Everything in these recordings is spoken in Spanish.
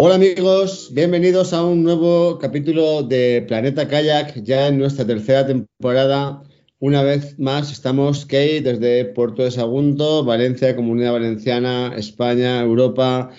Hola amigos, bienvenidos a un nuevo capítulo de Planeta Kayak, ya en nuestra tercera temporada. Una vez más estamos, Kate, desde Puerto de Sagunto, Valencia, Comunidad Valenciana, España, Europa.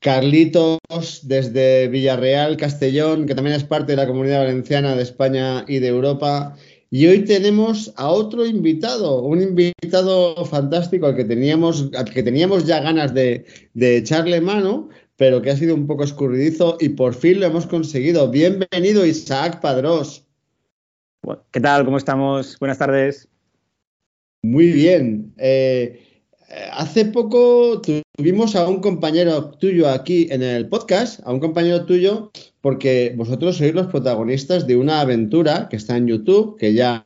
Carlitos desde Villarreal, Castellón, que también es parte de la Comunidad Valenciana de España y de Europa. Y hoy tenemos a otro invitado, un invitado fantástico al que teníamos, al que teníamos ya ganas de, de echarle mano, pero que ha sido un poco escurridizo y por fin lo hemos conseguido. Bienvenido, Isaac Padrós. ¿Qué tal? ¿Cómo estamos? Buenas tardes. Muy bien. Eh, hace poco tuvimos a un compañero tuyo aquí en el podcast, a un compañero tuyo, porque vosotros sois los protagonistas de una aventura que está en YouTube, que ya,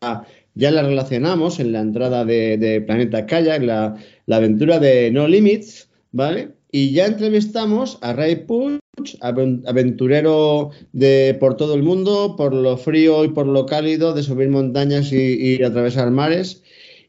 ya la relacionamos en la entrada de, Planeta Kayak, la, la aventura de No Limits, ¿vale? Y ya entrevistamos a Ray Puch, aventurero de, por todo el mundo, por lo frío y por lo cálido, de subir montañas y, atravesar mares.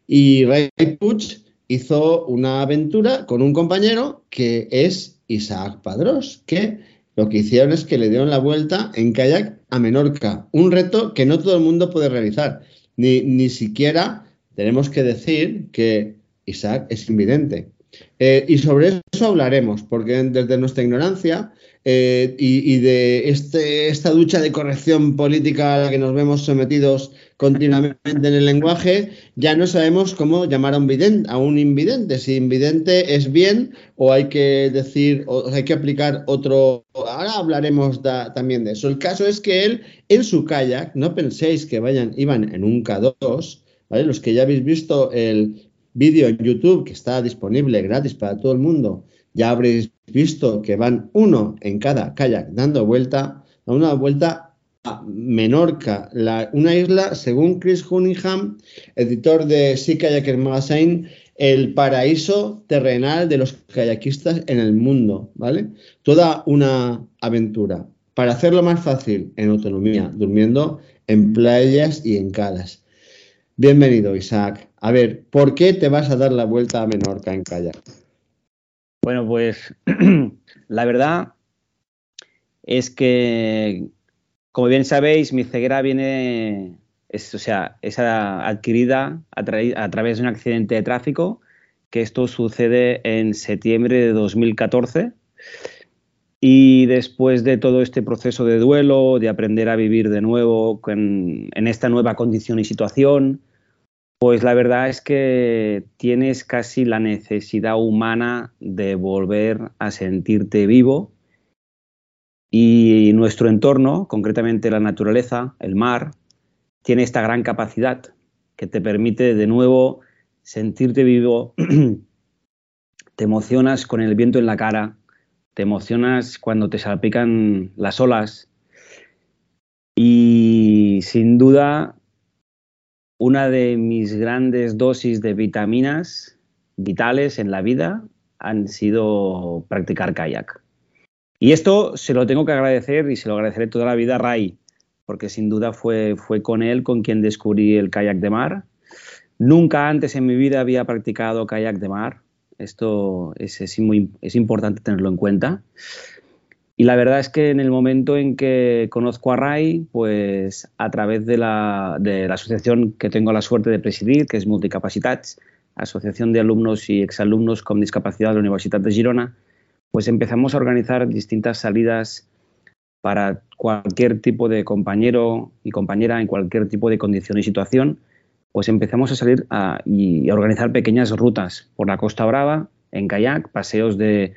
Y Ray Puch hizo una aventura con un compañero que es Isaac Padrós, que lo que hicieron es que le dieron la vuelta en kayak a Menorca, un reto que no todo el mundo puede realizar. Ni, ni siquiera tenemos que decir que Isaac es invidente. Eh, y sobre eso hablaremos, porque desde nuestra ignorancia eh, y, de este, esta ducha de corrección política a la que nos vemos sometidos continuamente en el lenguaje, ya no sabemos cómo llamar a un, vidente, a un invidente, si invidente es bien o hay que decir, o hay que aplicar otro, ahora hablaremos también de eso. El caso es que él en su kayak, no penséis que vayan, iban en un K2, ¿vale? Los que ya habéis visto el, vídeo en YouTube que está disponible gratis para todo el mundo, ya habréis visto que van uno en cada kayak dando vuelta, a una vuelta a Menorca, una isla, según Chris Cunningham, editor de Sea Kayaker Magazine, el paraíso terrenal de los kayakistas en el mundo, ¿vale? Toda una aventura. Para hacerlo más fácil, en autonomía, durmiendo en playas y en calas. Bienvenido, Isaac. A ver, ¿por qué te vas a dar la vuelta a Menorca en kayak? Bueno, pues la verdad es que, como bien sabéis, mi ceguera viene, o sea, es adquirida a, través de un accidente de tráfico, que esto sucede en septiembre de 2014. Y después de todo este proceso de duelo, de aprender a vivir de nuevo en esta nueva condición y situación, pues la verdad es que tienes casi la necesidad humana de volver a sentirte vivo. Y nuestro entorno, concretamente la naturaleza, el mar, tiene esta gran capacidad que te permite de nuevo sentirte vivo, te emocionas con el viento en la cara, te emocionas cuando te salpican las olas. Y sin duda una de mis grandes dosis de vitaminas vitales en la vida han sido practicar kayak. Y esto se lo tengo que agradecer y se lo agradeceré toda la vida a Ray, porque sin duda fue, fue con él con quien descubrí el kayak de mar. Nunca antes en mi vida había practicado kayak de mar. Esto es, es, muy, es importante tenerlo en cuenta. Y la verdad es que en el momento en que conozco a Ray, pues a través de la, de la asociación que tengo la suerte de presidir, que es Multicapacitats, Asociación de Alumnos y Exalumnos con Discapacidad de la Universidad de Girona, pues empezamos a organizar distintas salidas para cualquier tipo de compañero y compañera en cualquier tipo de condición y situación, pues empezamos a salir a, y a organizar pequeñas rutas por la Costa Brava, en kayak, paseos de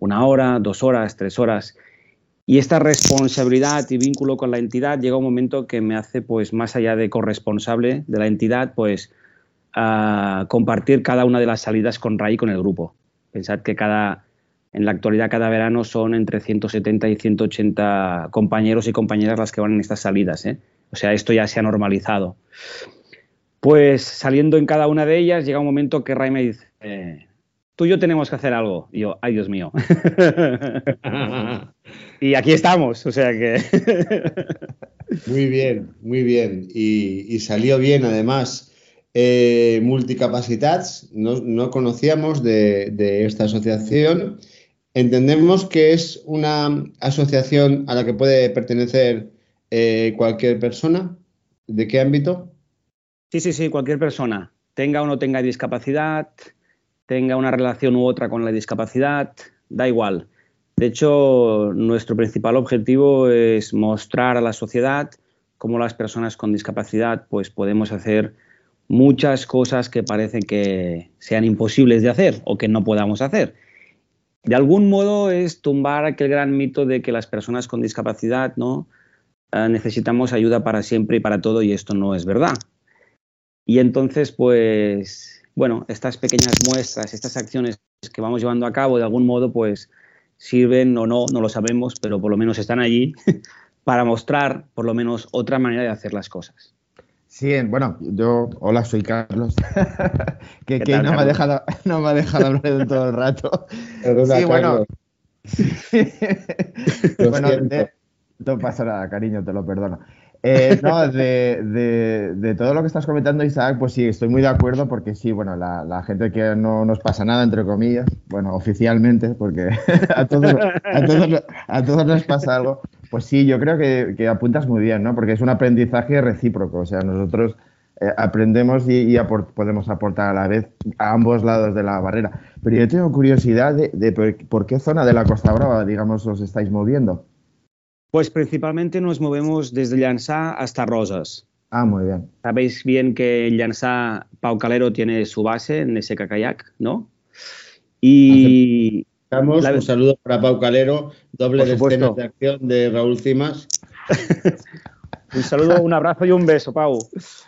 una hora, dos horas, tres horas. Y esta responsabilidad y vínculo con la entidad llega un momento que me hace, pues, más allá de corresponsable de la entidad, pues, compartir cada una de las salidas con RAI y con el grupo. Pensad que cada, En la actualidad, cada verano son entre 170 y 180 compañeros y compañeras las que van en estas salidas. ¿eh? O sea, esto ya se ha normalizado. Pues saliendo en cada una de ellas, llega un momento que Ray me dice, tú y yo tenemos que hacer algo. Y yo, ay Dios mío. y aquí estamos, o sea que... muy bien, muy bien. Y, salió bien además. Eh, Multicapacitats, no, conocíamos de, esta asociación. Entendemos que es una asociación a la que puede pertenecer eh, cualquier persona. ¿De qué ámbito? Sí, sí, sí, cualquier persona, tenga o no tenga discapacidad, tenga una relación u otra con la discapacidad, da igual. De hecho, nuestro principal objetivo es mostrar a la sociedad cómo las personas con discapacidad pues podemos hacer muchas cosas que parecen que sean imposibles de hacer o que no podamos hacer. De algún modo es tumbar aquel gran mito de que las personas con discapacidad no ah, necesitamos ayuda para siempre y para todo y esto no es verdad. Y entonces pues bueno, estas pequeñas muestras, estas acciones que vamos llevando a cabo, de algún modo, pues sirven o no, no lo sabemos, pero por lo menos están allí para mostrar por lo menos otra manera de hacer las cosas. Sí, bueno, yo, hola, soy Carlos, que, no, Me ha dejado, no me ha dejado hablar de todo el rato. sí, bueno. bueno, no pasa nada, cariño, te lo perdono. Eh, no, de, todo lo que estás comentando, Isaac, pues sí, estoy muy de acuerdo porque sí, bueno, la, gente que no nos pasa nada, entre comillas, bueno, oficialmente, porque a todos, a todos, nos pasa algo, pues sí, yo creo que, apuntas muy bien, ¿no? Porque es un aprendizaje recíproco, o sea, nosotros eh, aprendemos y, podemos aportar a la vez a ambos lados de la barrera. Pero yo tengo curiosidad de, de por qué zona de la Costa Brava, digamos, os estáis moviendo. Pues principalmente nos movemos desde Llanzá hasta Rosas. Ah, muy bien. Sabéis bien que en Llanzá Pau Calero tiene su base en SK Kayak, ¿no? Y... Un saludo para Pau Calero, doble de escenas de acción de Raúl Cimas. un saludo, un abrazo y un beso, Pau.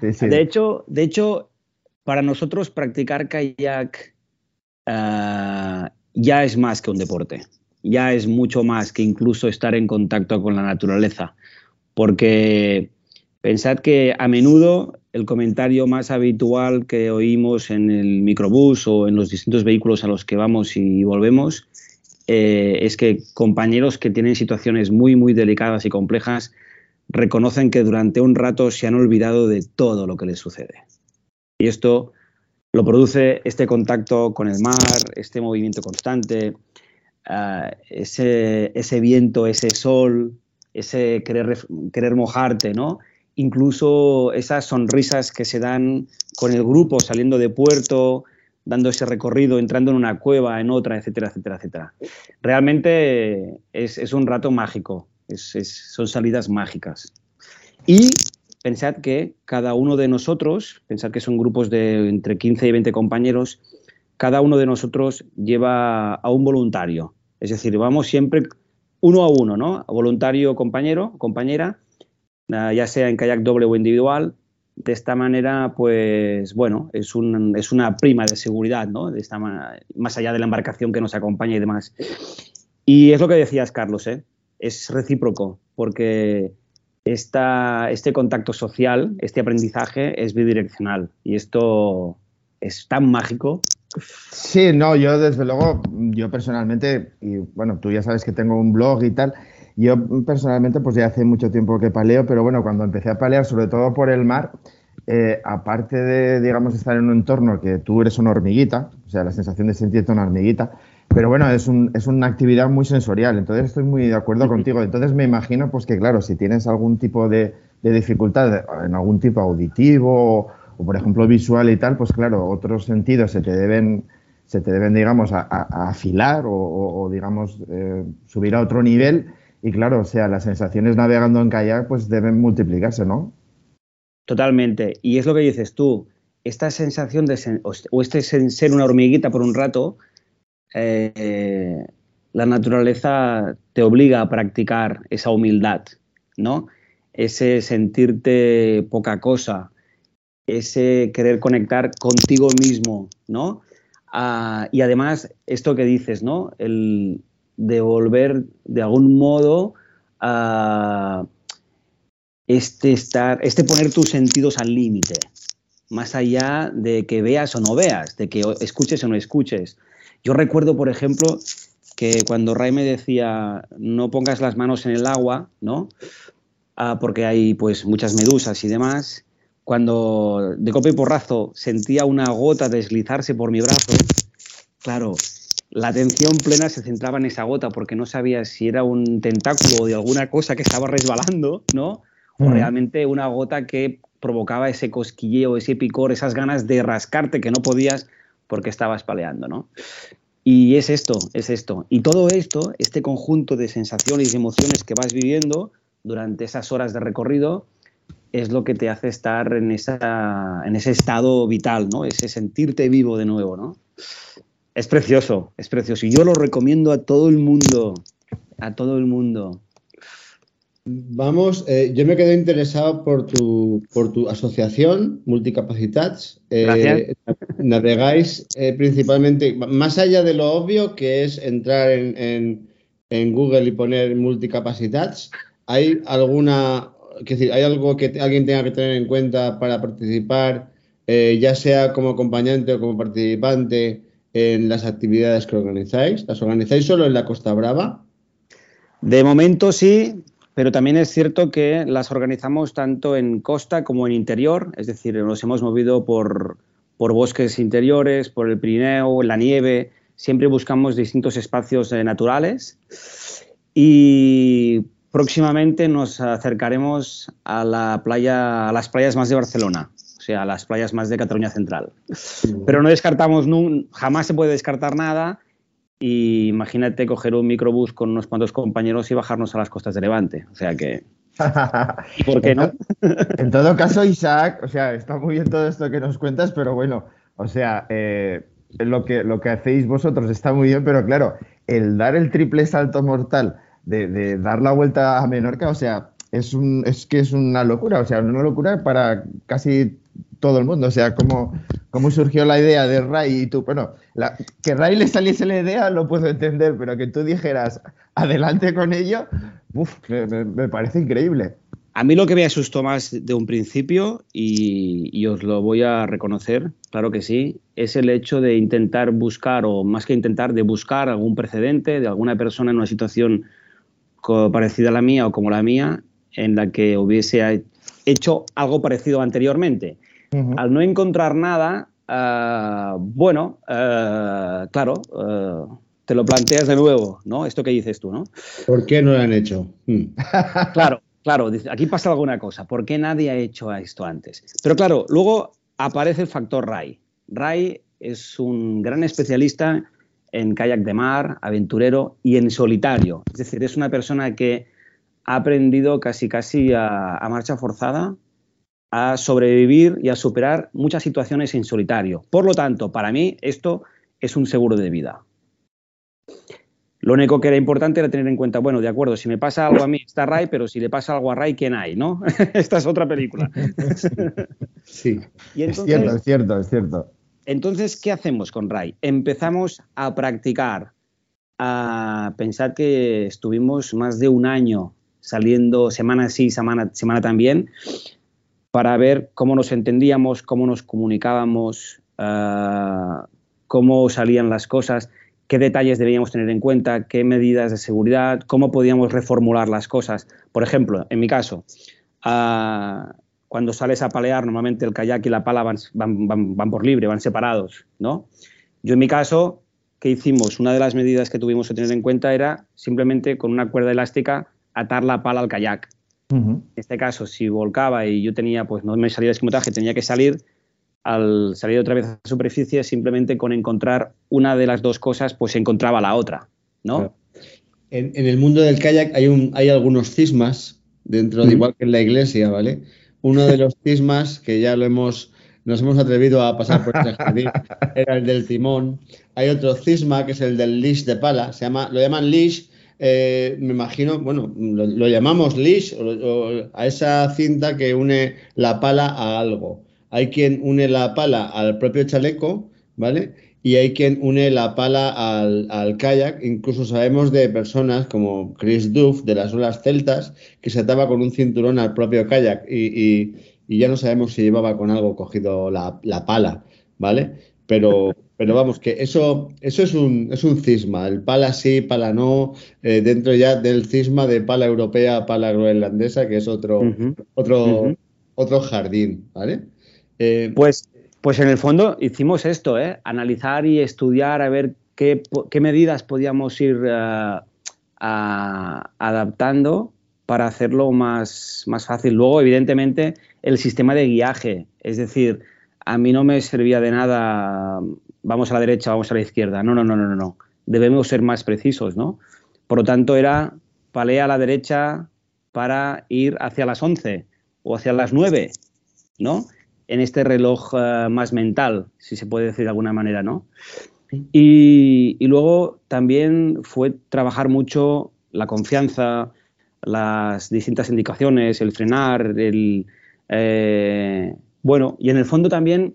De, hecho, de hecho, para nosotros practicar kayak eh, ya es más que un deporte ya es mucho más que incluso estar en contacto con la naturaleza, porque pensad que a menudo el comentario más habitual que oímos en el microbús o en los distintos vehículos a los que vamos y volvemos eh, es que compañeros que tienen situaciones muy, muy delicadas y complejas reconocen que durante un rato se han olvidado de todo lo que les sucede. Y esto lo produce este contacto con el mar, este movimiento constante, ese, ese, viento, ese sol, ese querer, querer mojarte, ¿no? Incluso esas sonrisas que se dan con el grupo saliendo de puerto, dando ese recorrido, entrando en una cueva, en otra, etcétera, etcétera, etcétera. Realmente es, es un rato mágico, es, son salidas mágicas. Y pensad que cada uno de nosotros, pensad que son grupos de entre 15 y 20 compañeros, cada uno de nosotros lleva a un voluntario. Es decir, vamos siempre uno a uno, ¿no? Voluntario, compañero, compañera, ah, ya sea en kayak doble o individual. De esta manera, pues bueno, es, un, es una prima de seguridad, ¿no? De esta más allá de la embarcación que nos acompaña y demás. Y es lo que decías, Carlos, ¿eh? es recíproco, porque este contacto social, este aprendizaje es bidireccional y esto es tan mágico Sí, no, yo desde luego, yo personalmente, y bueno, tú ya sabes que tengo un blog y tal, yo personalmente pues ya hace mucho tiempo que paleo, pero bueno, cuando empecé a palear, sobre todo por el mar, eh, aparte de, digamos, estar en un entorno que tú eres una hormiguita, o sea, la sensación de sentirte una hormiguita, pero bueno, es, un, es una actividad muy sensorial, entonces estoy muy de acuerdo contigo. Entonces me imagino pues que claro, si tienes algún tipo de, de dificultad en algún tipo auditivo o por ejemplo visual y tal, pues claro, otros sentidos se te deben, se te deben digamos, a, afilar o, digamos, eh, subir a otro nivel. Y claro, o sea, las sensaciones navegando en kayak pues deben multiplicarse, ¿no? Totalmente. Y es lo que dices tú, esta sensación de o este ser una hormiguita por un rato, eh, la naturaleza te obliga a practicar esa humildad, ¿no? Ese sentirte poca cosa, ese querer conectar contigo mismo, ¿no? Ah, y además, esto que dices, ¿no? El devolver de algún modo a este estar, este poner tus sentidos al límite, más allá de que veas o no veas, de que escuches o no escuches. Yo recuerdo, por ejemplo, que cuando Ray me decía no pongas las manos en el agua, ¿no? Ah, porque hay pues muchas medusas y demás. Cuando de golpe y porrazo sentía una gota deslizarse por mi brazo, claro, la atención plena se centraba en esa gota porque no sabía si era un tentáculo de alguna cosa que estaba resbalando, ¿no? O realmente una gota que provocaba ese cosquilleo, ese picor, esas ganas de rascarte que no podías porque estabas paleando, ¿no? Y es esto, es esto. Y todo esto, este conjunto de sensaciones y emociones que vas viviendo durante esas horas de recorrido, es lo que te hace estar en, esa, en ese estado vital, ¿no? Ese sentirte vivo de nuevo, ¿no? Es precioso, es precioso. Y yo lo recomiendo a todo el mundo, a todo el mundo. Vamos, eh, yo me quedé interesado por tu, por tu asociación, Multicapacitats. Eh, navegáis eh, principalmente, más allá de lo obvio que es entrar en, en, Google y poner Multicapacitats, ¿hay alguna, decir, hay algo que alguien tenga que tener en cuenta para participar, ya sea como acompañante o como participante? en las actividades que organizáis? ¿Las organizáis solo en la Costa Brava? De momento sí, pero también es cierto que las organizamos tanto en costa como en interior, es decir, nos hemos movido por, bosques interiores, por el Pirineo, la nieve, siempre buscamos distintos espacios eh, naturales y próximamente nos acercaremos a la playa, a las playas más de Barcelona o sea, las playas más de Cataluña Central. Pero no descartamos, jamás se puede descartar nada. Y imagínate coger un microbús con unos cuantos compañeros y bajarnos a las costas de Levante. O sea que. ¿Y por qué no? en todo caso, Isaac, o sea, está muy bien todo esto que nos cuentas, pero bueno, o sea, eh, lo, que, lo que hacéis vosotros está muy bien, pero claro, el dar el triple salto mortal de, de dar la vuelta a Menorca, o sea, es, un, es que es una locura, o sea, una locura para casi todo el mundo. O sea, cómo, cómo surgió la idea de Ray y tú, bueno, que Ray le saliese la idea lo puedo entender, pero que tú dijeras adelante con ello, uf, me, parece increíble. A mí lo que me asustó más de un principio, y, y, os lo voy a reconocer, claro que sí, es el hecho de intentar buscar, o más que intentar, de buscar algún precedente de alguna persona en una situación parecida a la mía o como la mía, en la que hubiese hecho algo parecido anteriormente. Al no encontrar nada, ah, bueno, ah, claro, ah, te lo planteas de nuevo, ¿no? Esto que dices tú, ¿no? ¿Por qué no lo han hecho? Hmm. claro, claro, aquí pasa alguna cosa. ¿Por qué nadie ha hecho esto antes? Pero claro, luego aparece el factor Ray. Ray es un gran especialista en kayak de mar, aventurero y en solitario. Es decir, es una persona que ha aprendido casi casi a, marcha forzada a sobrevivir y a superar muchas situaciones en solitario. Por lo tanto, para mí esto es un seguro de vida. Lo único que era importante era tener en cuenta, bueno, de acuerdo, si me pasa algo a mí está Ray, pero si le pasa algo a Ray, ¿quién hay? ¿No? Esta es otra película. sí. es cierto, es cierto, es cierto. Entonces, ¿qué hacemos con Ray? Empezamos a practicar, a pensar que estuvimos más de un año saliendo semana sí, semana, semana también, para ver cómo nos entendíamos, cómo nos comunicábamos, ah, cómo salían las cosas, qué detalles debíamos tener en cuenta, qué medidas de seguridad, cómo podíamos reformular las cosas. Por ejemplo, en mi caso, ah, cuando sales a palear, normalmente el kayak y la pala van, van, van, por libre, van separados, ¿no? Yo en mi caso, ¿qué hicimos? Una de las medidas que tuvimos que tener en cuenta era simplemente con una cuerda elástica atar la pala al kayak. En este caso, si volcaba y yo tenía, pues no me salía de escamotaje, tenía que salir, al salir otra vez a la superficie, simplemente con encontrar una de las dos cosas, pues encontraba la otra, ¿no? En, el mundo del kayak hay, un, hay algunos cismas, dentro de igual que en la iglesia, ¿vale? Uno de los cismas que ya lo hemos, nos hemos atrevido a pasar por este jardín era el del timón. Hay otro cisma que es el del leash de pala, se llama, lo llaman leash eh, me imagino, bueno, lo, llamamos leash a esa cinta que une la pala a algo. Hay quien une la pala al propio chaleco, ¿vale? Y hay quien une la pala al, al, kayak. Incluso sabemos de personas como Chris Duff de las olas celtas que se ataba con un cinturón al propio kayak y, y, ya no sabemos si llevaba con algo cogido la, la pala, ¿vale? Pero, pero vamos, que eso, eso es, un, es un cisma. El pala sí, pala no, eh, dentro ya del cisma de pala europea, pala groenlandesa, que es otro, otro, otro jardín, ¿vale? Eh, pues pues en el fondo hicimos esto, ¿eh? analizar y estudiar a ver qué, medidas podíamos ir eh, adaptando para hacerlo más, más fácil. Luego, evidentemente, el sistema de guiaje, es decir, a mí no me servía de nada, vamos a la derecha, vamos a la izquierda. No, no, no, no, no. Debemos ser más precisos, ¿no? Por lo tanto, era palea a la derecha para ir hacia las 11 o hacia las 9, ¿no? En este reloj eh, más mental, si se puede decir de alguna manera, ¿no? Y, luego también fue trabajar mucho la confianza, las distintas indicaciones, el frenar, el... Eh, bueno, y en el fondo también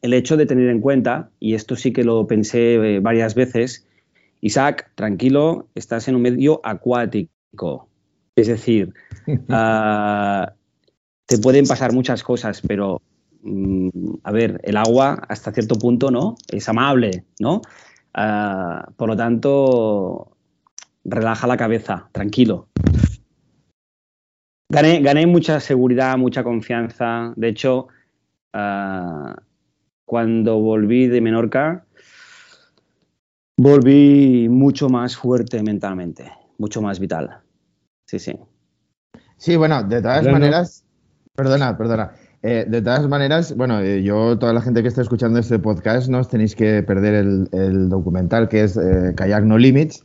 el hecho de tener en cuenta, y esto sí que lo pensé eh, varias veces, Isaac, tranquilo, estás en un medio acuático. Es decir, uh, te pueden pasar muchas cosas, pero mm, a ver, el agua hasta cierto punto, ¿no? Es amable, ¿no? Ah, por lo tanto, relaja la cabeza, tranquilo. Gané, gané mucha seguridad, mucha confianza. De hecho, ah, cuando volví de Menorca, volví mucho más fuerte mentalmente, mucho más vital. Sí, sí. Sí, bueno, de todas maneras, Perdona, perdona. Eh, de todas maneras, bueno, eh, yo, toda la gente que está escuchando este podcast, no os tenéis que perder el, documental que es eh, Kayak No Limits,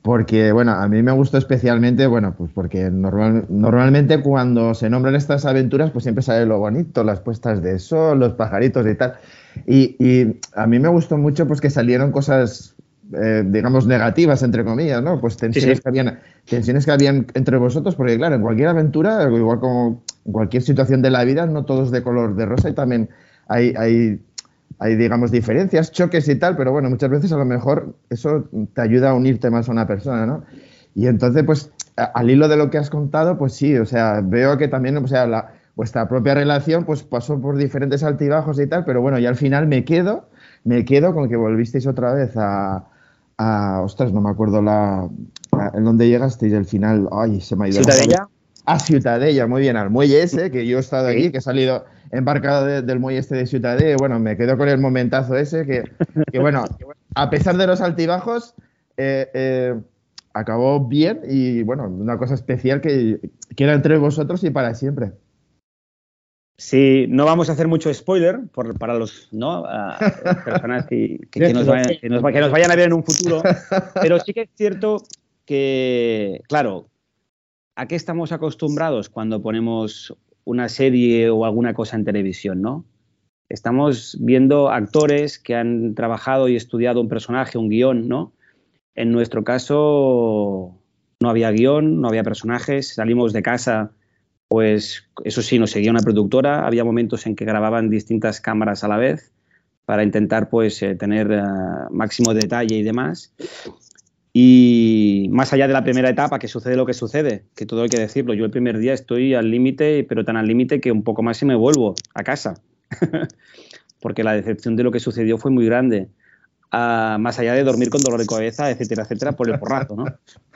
porque, bueno, a mí me gustó especialmente, bueno, pues porque normalmente cuando se nombran estas aventuras, pues siempre sale lo bonito, las puestas de sol, los pajaritos y tal. Y, y a mí me gustó mucho pues que salieron cosas eh, digamos, negativas, entre comillas, ¿no? Pues tensiones, Que habían, tensiones que habían entre vosotros, porque claro, en cualquier aventura, igual como en cualquier situación de la vida, no todos de color de rosa y también hay, hay, hay, digamos, diferencias, choques y tal, pero bueno, muchas veces a lo mejor eso te ayuda a unirte más a una persona, ¿no? Y entonces, pues, al hilo de lo que has contado, pues sí, o sea, veo que también, o sea, la, vuestra propia relación, pues pasó por diferentes altibajos y tal, pero bueno, y al final me quedo, me quedo con que volvisteis otra vez a, ostras, no me acuerdo la, en dónde llegasteis el final. Ay, se me ha ido. ¿Ciutadella? A Ciutadella, muy bien, al muelle ese, que yo he estado aquí, que he salido embarcado del muelle este de Ciutadella, bueno, me quedo con el momentazo ese, que, bueno, a pesar de los altibajos, eh, eh, acabó bien y bueno, una cosa especial que, que era entre vosotros y para siempre. Sí, no vamos a hacer mucho spoiler para los ¿no? personas que, nos vayan, a ver en un futuro, pero sí que es cierto que, claro, ¿a qué estamos acostumbrados cuando ponemos una serie o alguna cosa en televisión, no? Estamos viendo actores que han trabajado y estudiado un personaje, un guion, ¿no? En nuestro caso no había guion, no había personajes, salimos de casa pues eso sí, nos seguía una productora, había momentos en que grababan distintas cámaras a la vez para intentar pues eh, tener eh, máximo detalle y demás. Y más allá de la primera etapa, que sucede lo que sucede, que todo hay que decirlo, yo el primer día estoy al límite, pero tan al límite que un poco más y me vuelvo a casa, porque la decepción de lo que sucedió fue muy grande. Ah, más allá de dormir con dolor de cabeza, etcétera, etcétera, por el porrazo, ¿no?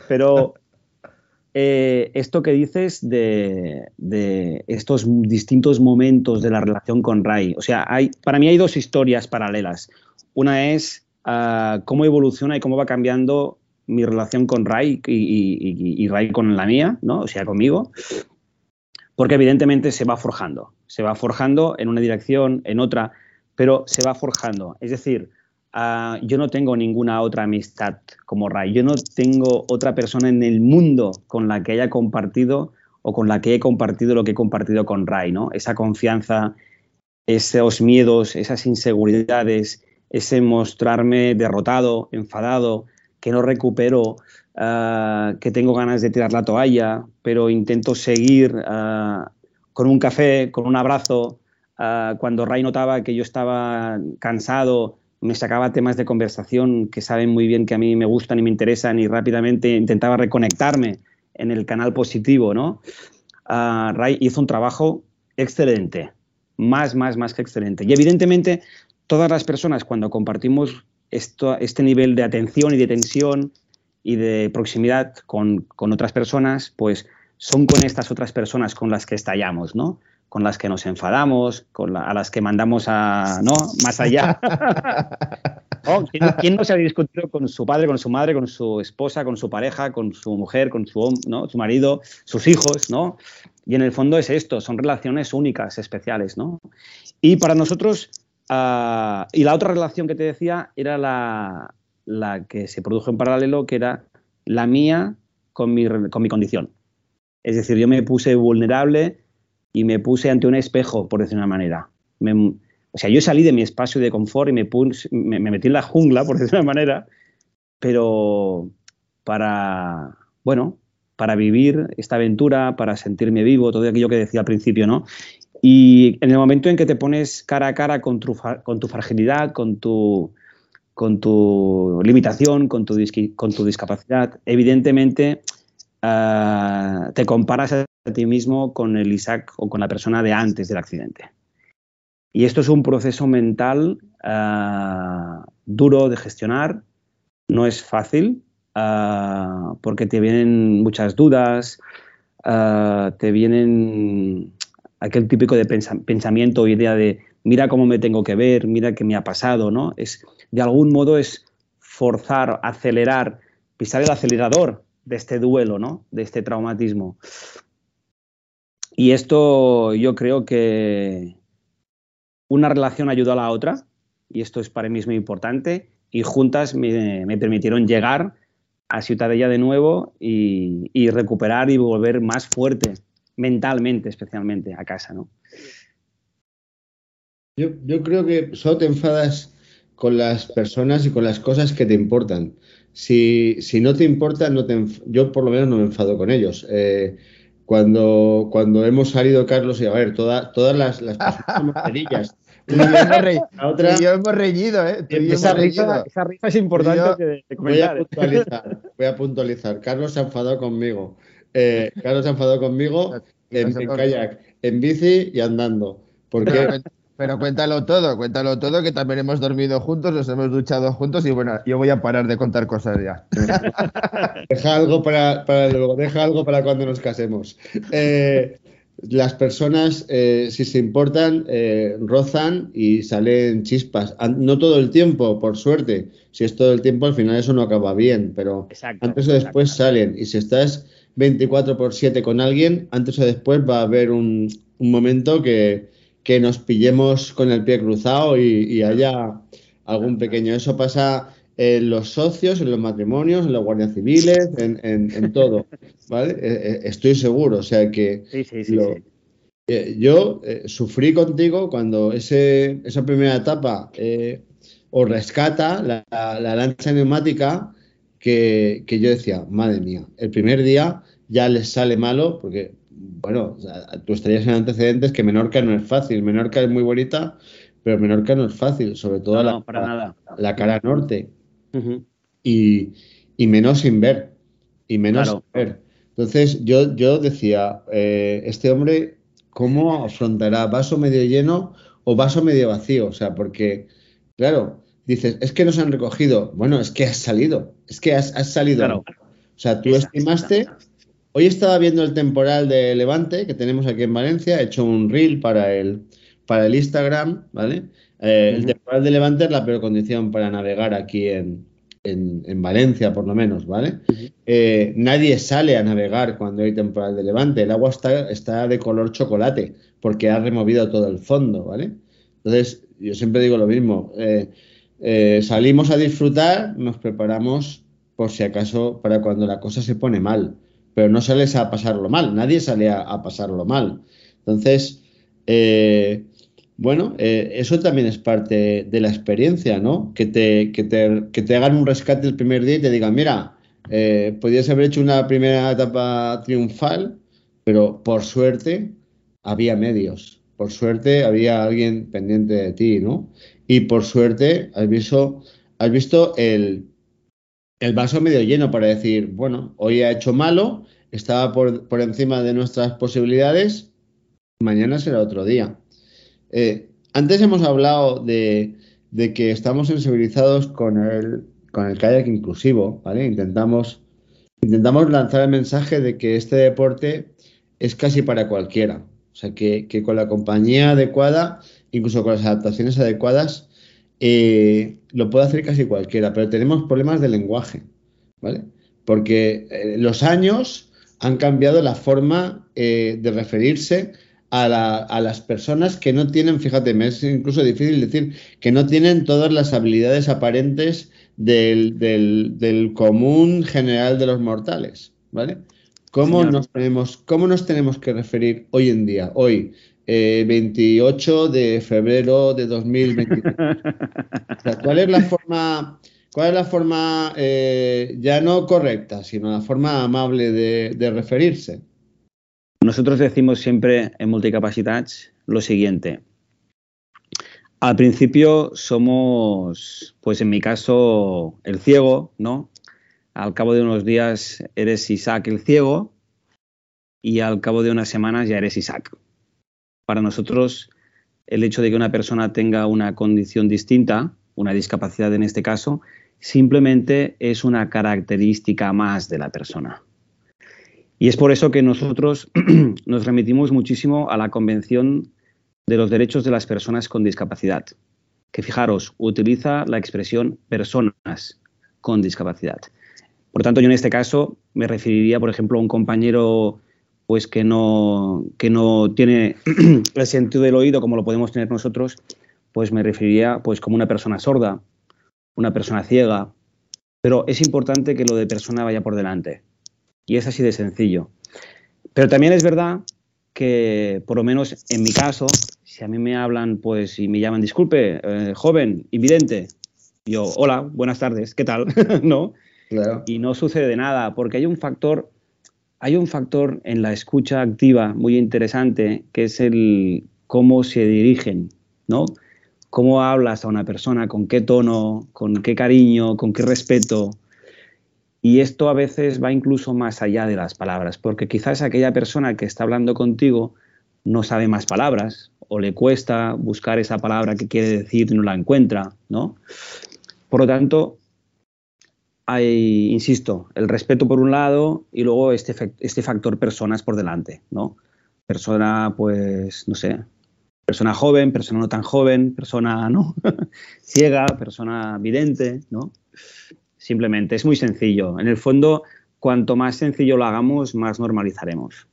Pero eh, esto que dices de, estos distintos momentos de la relación con Ray. O sea, para mí hay dos historias paralelas. Una es ah, cómo evoluciona y cómo va cambiando mi relación con Ray y, Ray con la mía, ¿no? O sea, conmigo. Porque evidentemente se va forjando. Se va forjando en una dirección, en otra, pero se va forjando. Es decir, Ah, yo no tengo ninguna otra amistad como Ray. Yo no tengo otra persona en el mundo con la que haya compartido o con la que he compartido lo que he compartido con Ray, ¿no? Esa confianza, esos miedos, esas inseguridades, ese mostrarme derrotado, enfadado, que no recupero, ah, que tengo ganas de tirar la toalla, pero intento seguir ah, con un café, con un abrazo. cuando Ray notaba que yo estaba cansado, me sacaba temas de conversación que saben muy bien que a mí me gustan y me interesan y rápidamente intentaba reconectarme en el canal positivo, ¿no? Uh, Ray hizo un trabajo excelente, más, más, más que excelente. Y evidentemente todas las personas cuando compartimos esto, este nivel de atención y de tensión y de proximidad con, con otras personas, pues son con estas otras personas con las que estallamos, ¿no? Con las que nos enfadamos, con a las que mandamos a, ¿no? Más allá. Oh, ¿quién, no se ha discutido con su padre, con su madre, con su esposa, con su pareja, con su mujer, con su, ¿no? su marido, sus hijos, ¿no? Y en el fondo es esto, son relaciones únicas, especiales, ¿no? Y para nosotros, uh, y la otra relación que te decía era la, la, que se produjo en paralelo, que era la mía con mi, con mi condición. Es decir, yo me puse vulnerable y me puse ante un espejo, por decir una manera. o sea, yo salí de mi espacio de confort y me, me, metí en la jungla, por decir una manera, pero para, bueno, para vivir esta aventura, para sentirme vivo, todo aquello que decía al principio, ¿no? Y en el momento en que te pones cara a cara con tu, con tu fragilidad, con tu, con tu limitación, con tu, con tu discapacidad, evidentemente uh, te comparas a ti mismo con el Isaac o con la persona de antes del accidente. Y esto es un proceso mental uh, duro de gestionar, no es fácil, uh, porque te vienen muchas dudas, te vienen aquel típico de pensamiento o idea de mira cómo me tengo que ver, mira qué me ha pasado, ¿no? Es, de algún modo es forzar, acelerar, pisar el acelerador de este duelo, ¿no? De este traumatismo. Y esto yo creo que una relación ayudó a la otra, y esto es para mí muy importante, y juntas me, permitieron llegar a Ciutadella de nuevo y, recuperar y volver más fuerte, mentalmente especialmente, a casa, ¿no? Yo, yo creo que solo te enfadas con las personas y con las cosas que te importan. Si, si no te importa, no te yo por lo menos no me enfado con ellos. Eh, cuando, cuando hemos salido, Carlos, y a ver, todas las, las personas cerillas. la otra, yo hemos reñido, ¿eh? Esa, risa, esa, risa, es importante Voy a, puntualizar, voy a puntualizar. Carlos se ha enfadado conmigo. Eh, Carlos se ha enfadado conmigo en, en kayak, en bici y andando. Porque pero cuéntalo todo, cuéntalo todo, que también hemos dormido juntos, nos hemos duchado juntos y bueno, yo voy a parar de contar cosas ya. deja algo para, luego, deja algo para cuando nos casemos. Eh, las personas, eh, si se importan, eh, rozan y salen chispas. No todo el tiempo, por suerte. Si es todo el tiempo, al final eso no acaba bien, pero antes o después salen. Y si estás 24 por 7 con alguien, antes o después va a haber un momento que que nos pillemos con el pie cruzado y, haya algún pequeño. Eso pasa en los socios, en los matrimonios, en los guardias civiles, en, todo. ¿vale? Eh, eh, estoy seguro. O sea que sí, sí, sí, eh, yo sufrí contigo cuando ese, esa primera etapa os rescata la, la, lancha neumática que, que yo decía, madre mía, el primer día ya les sale malo porque bueno, tú estarías en antecedentes que Menorca no es fácil. Menorca es muy bonita, pero Menorca no es fácil, sobre todo la, la, cara norte. y, menos sin ver. Y menos sin ver. Entonces yo, yo decía, eh, este hombre, ¿cómo afrontará vaso medio lleno o vaso medio vacío? O sea, porque, claro, dices, es que nos han recogido. Bueno, es que has salido, es que has, salido. O sea, tú estimaste Hoy estaba viendo el temporal de Levante que tenemos aquí en Valencia, he hecho un reel para el, para el Instagram, ¿vale? Eh, el temporal de Levante es la peor condición para navegar aquí en, Valencia, por lo menos, ¿vale? Eh, nadie sale a navegar cuando hay temporal de Levante, el agua está, está de color chocolate porque ha removido todo el fondo, ¿vale? Entonces, yo siempre digo lo mismo, eh, salimos a disfrutar, nos preparamos por si acaso para cuando la cosa se pone mal pero no sales a pasarlo mal, nadie sale a, pasarlo mal. Entonces, eh, bueno, eh, eso también es parte de la experiencia, ¿no? Que te, que te, hagan un rescate el primer día y te digan, mira, eh, podías haber hecho una primera etapa triunfal, pero por suerte había medios, por suerte había alguien pendiente de ti, ¿no? y por suerte has visto, has visto el, el vaso medio lleno para decir, bueno, hoy ha hecho malo, estaba por, por encima de nuestras posibilidades, mañana será otro día. Eh, antes hemos hablado de, de, que estamos sensibilizados con el, con el kayak inclusivo, ¿vale? Intentamos, intentamos lanzar el mensaje de que este deporte es casi para cualquiera. O sea, que, que con la compañía adecuada, incluso con las adaptaciones adecuadas, eh, lo puede hacer casi cualquiera, pero tenemos problemas de lenguaje, ¿vale? Porque eh, los años han cambiado la forma eh, de referirse a, la, a, las personas que no tienen, fíjate, me es incluso difícil decir que no tienen todas las habilidades aparentes del, del, del común general de los mortales, ¿vale? ¿Cómo nos, tenemos, ¿Cómo nos tenemos que referir hoy en día, hoy, eh, 28 de febrero de 2023. o sea, ¿Cuál es la forma, cuál es la forma eh, ya no correcta, sino la forma amable de, de, referirse? Nosotros decimos siempre en Multicapacitats lo siguiente. Al principio somos, pues en mi caso, el ciego, ¿no? Al cabo de unos días eres Isaac el ciego y al cabo de unas semanas ya eres Isaac para nosotros el hecho de que una persona tenga una condición distinta, una discapacidad en este caso, simplemente es una característica más de la persona. Y es por eso que nosotros nos remitimos muchísimo a la Convención de los Derechos de las Personas con Discapacidad, que fijaros, utiliza la expresión personas con discapacidad. Por tanto, yo en este caso me referiría, por ejemplo, a un compañero pues que no, que no tiene el sentido del oído como lo podemos tener nosotros, pues me referiría pues como una persona sorda, una persona ciega, pero es importante que lo de persona vaya por delante. Y es así de sencillo. Pero también es verdad que, por lo menos en mi caso, si a mí me hablan pues y me llaman, disculpe, eh, joven, invidente, yo, hola, buenas tardes, ¿qué tal? ¿No? Claro. Y no sucede nada, porque hay un factor hay un factor en la escucha activa muy interesante que es el cómo se dirigen, ¿no? Cómo hablas a una persona, con qué tono, con qué cariño, con qué respeto. Y esto a veces va incluso más allá de las palabras, porque quizás aquella persona que está hablando contigo no sabe más palabras o le cuesta buscar esa palabra que quiere decir y no la encuentra, ¿no? Por lo tanto, hay, insisto, el respeto por un lado y luego este, este factor personas por delante, ¿no? Persona, pues, no sé, persona joven, persona no tan joven, persona, ¿no? Ciega, persona vidente, ¿no? Simplemente, es muy sencillo. En el fondo, cuanto más sencillo lo hagamos, más normalizaremos.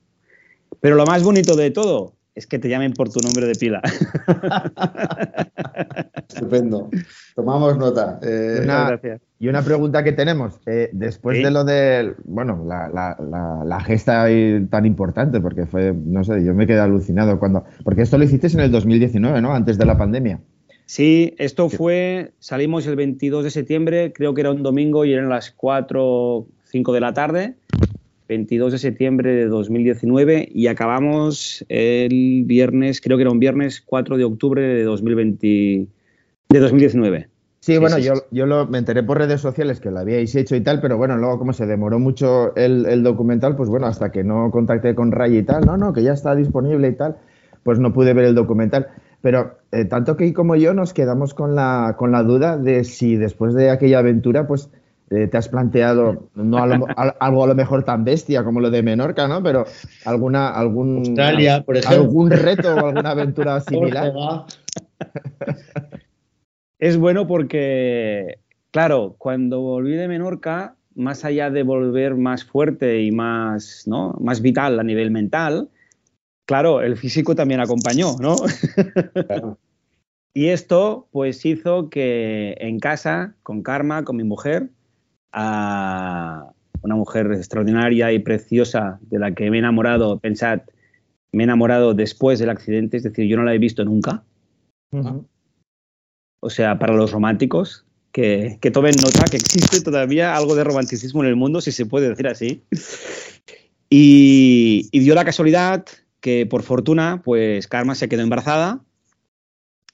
Pero lo más bonito de todo es que te llamen por tu nombre de pila. Estupendo. Tomamos nota. Eh, una, gracias. Y una pregunta que tenemos, eh, después ¿Sí? de lo de, bueno, la, la, la, la, gesta tan importante, porque fue, no sé, yo me quedé alucinado cuando, porque esto lo hiciste en el 2019, ¿no? Antes de la pandemia. Sí, esto fue, salimos el 22 de septiembre, creo que era un domingo y eran las 4, 5 de la tarde. 22 de septiembre de 2019 y acabamos el viernes, creo que era un viernes 4 de octubre de 2020, de 2019. Sí, bueno, sí, yo, yo lo, me enteré por redes sociales que lo habíais hecho y tal, pero bueno, luego como se demoró mucho el, el, documental, pues bueno, hasta que no contacté con Ray y tal, no, no, que ya está disponible y tal, pues no pude ver el documental. Pero eh, tanto que como yo nos quedamos con la, con la duda de si después de aquella aventura, pues eh, te has planteado no a lo, a, algo a lo mejor tan bestia como lo de Menorca, ¿no? Pero alguna algún Australia, por ejemplo. algún reto o alguna aventura similar. es bueno porque, claro, cuando volví de Menorca, más allá de volver más fuerte y más, ¿no? más vital a nivel mental, claro, el físico también acompañó, ¿no? Claro. y esto, pues, hizo que en casa, con Karma, con mi mujer, a una mujer extraordinaria y preciosa de la que me he enamorado, pensad, me he enamorado después del accidente, es decir, yo no la he visto nunca. Uh -huh. O sea, para los románticos, que, que, tomen nota que existe todavía algo de romanticismo en el mundo, si se puede decir así. Y, y dio la casualidad que, por fortuna, pues Karma se quedó embarazada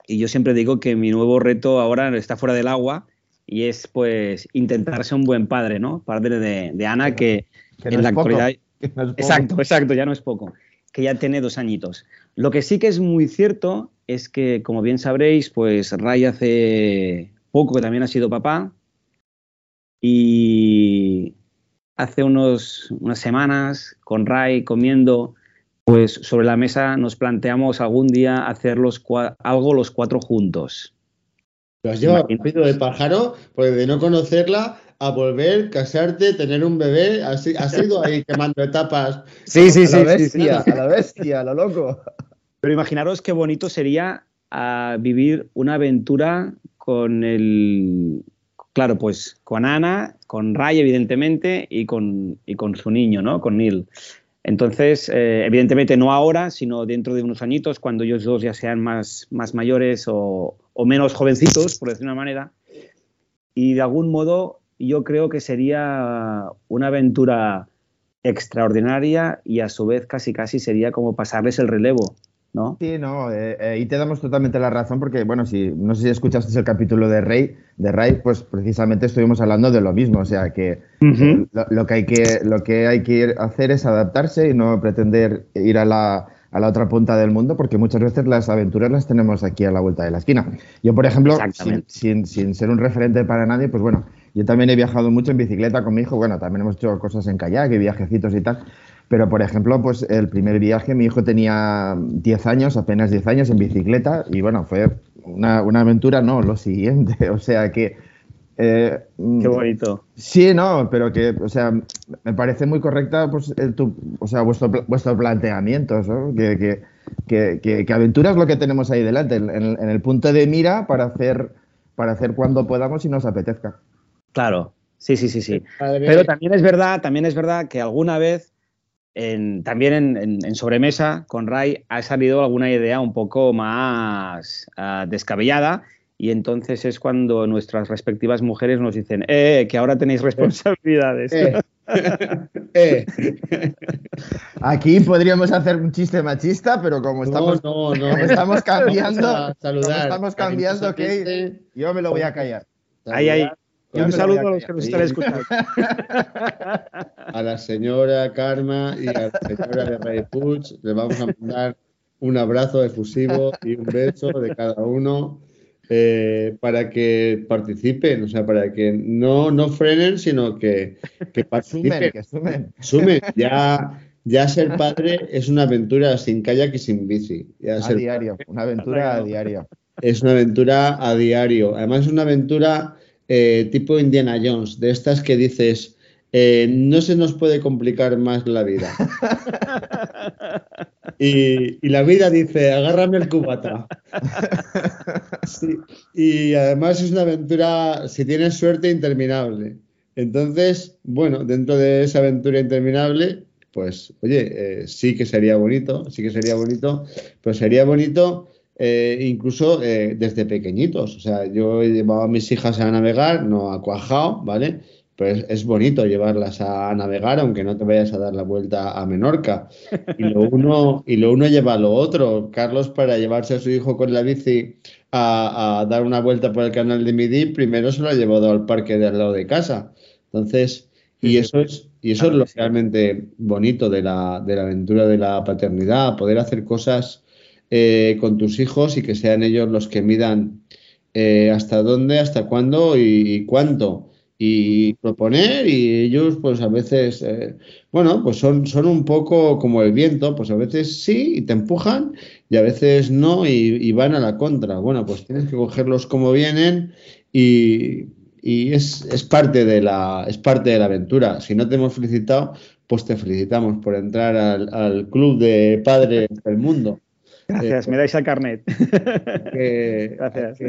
y yo siempre digo que mi nuevo reto ahora está fuera del agua y es pues intentar ser un buen padre, ¿no? Padre de, Ana que, en la actualidad... exacto, exacto, ya no es poco, que ya tiene dos añitos. Lo que sí que es muy cierto es que, como bien sabréis, pues Ray hace poco que también ha sido papá y hace unos, unas semanas con Ray comiendo, pues sobre la mesa nos planteamos algún día hacer algo los cuatro juntos. Lo has llevado rápido de pájaro, porque de no conocerla a volver, casarte, tener un bebé, has, ido ahí quemando etapas. Sí, sí, sí. A la bestia, a la bestia, a lo loco. Pero imaginaros qué bonito sería ah, vivir una aventura con el, claro, pues con Ana, con Ray, evidentemente, y con, y con su niño, ¿no? Con Neil. Entonces, eh, evidentemente no ahora, sino dentro de unos añitos, cuando ellos dos ya sean más, más mayores o, o menos jovencitos, por decir una manera. Y de algún modo yo creo que sería una aventura extraordinaria y a su vez casi casi sería como pasarles el relevo. ¿No? Sí, no, eh, eh, y te damos totalmente la razón porque, bueno, si no sé si escuchaste el capítulo de Rey, de Ray, pues precisamente estuvimos hablando de lo mismo, o sea que lo, que hay que lo que hay que hacer es adaptarse y no pretender ir a la, a la otra punta del mundo, porque muchas veces las aventuras las tenemos aquí a la vuelta de la esquina. Yo, por ejemplo, sin, sin, ser un referente para nadie, pues bueno, yo también he viajado mucho en bicicleta con mi hijo, bueno, también hemos hecho cosas en kayak y viajecitos y tal, pero, por ejemplo, pues el primer viaje, mi hijo tenía 10 años, apenas 10 años en bicicleta, y bueno, fue una, aventura, no, lo siguiente. O sea que. Eh, Qué bonito. Sí, no, pero que, o sea, me parece muy correcta, pues, tu, o sea, vuestro, vuestro planteamiento, ¿no? que, que, que, que, aventura es lo que tenemos ahí delante, en, en, el punto de mira para hacer, para hacer cuando podamos y nos apetezca. Claro, sí, sí, sí, sí. Pero también es verdad, también es verdad que alguna vez también en, sobremesa con Ray ha salido alguna idea un poco más ah, descabellada y entonces es cuando nuestras respectivas mujeres nos dicen, eh, que ahora tenéis responsabilidades. Eh. eh. Aquí podríamos hacer un chiste machista, pero como estamos, estamos cambiando, estamos cambiando, que yo me lo voy a callar. Ahí, ahí un saludo a los que nos están escuchando. A la señora Karma y a la señora de Ray Puig les vamos a mandar un abrazo efusivo y un beso de cada uno eh, para que participen, o sea, para que no, no frenen, sino que, que participen. que sumen. Ya, ya ser padre es una aventura sin kayak y sin bici. a diario, una aventura a diario. Es una aventura a diario. Además, es una aventura eh, tipo Indiana Jones, de estas que dices, eh, no se nos puede complicar más la vida. y, la vida dice, agárrame el cubata. y además es una aventura, si tienes suerte, interminable. Entonces, bueno, dentro de esa aventura interminable, pues, oye, eh, sí que sería bonito, sí que sería bonito, pero sería bonito eh, incluso eh, desde pequeñitos. O sea, yo he llevado a mis hijas a navegar, no a cuajao, ¿vale? Pero es, bonito llevarlas a navegar, aunque no te vayas a dar la vuelta a Menorca. Y lo uno, y lo uno lleva a lo otro. Carlos, para llevarse a su hijo con la bici a, dar una vuelta por el canal de Midi, primero se lo ha llevado al parque de al lado de casa. Entonces, y eso es, y eso es lo realmente bonito de la, de la aventura de la paternidad, poder hacer cosas eh, con tus hijos y que sean ellos los que midan eh, hasta dónde, hasta cuándo y, cuánto. Y proponer y ellos pues a veces, eh, bueno, pues son, son un poco como el viento, pues a veces sí y te empujan y a veces no y, van a la contra. Bueno, pues tienes que cogerlos como vienen y, es, es, parte de la, es parte de la aventura. Si no te hemos felicitado, pues te felicitamos por entrar al, al club de padres del mundo. Gracias, me dais el carnet. Gracias.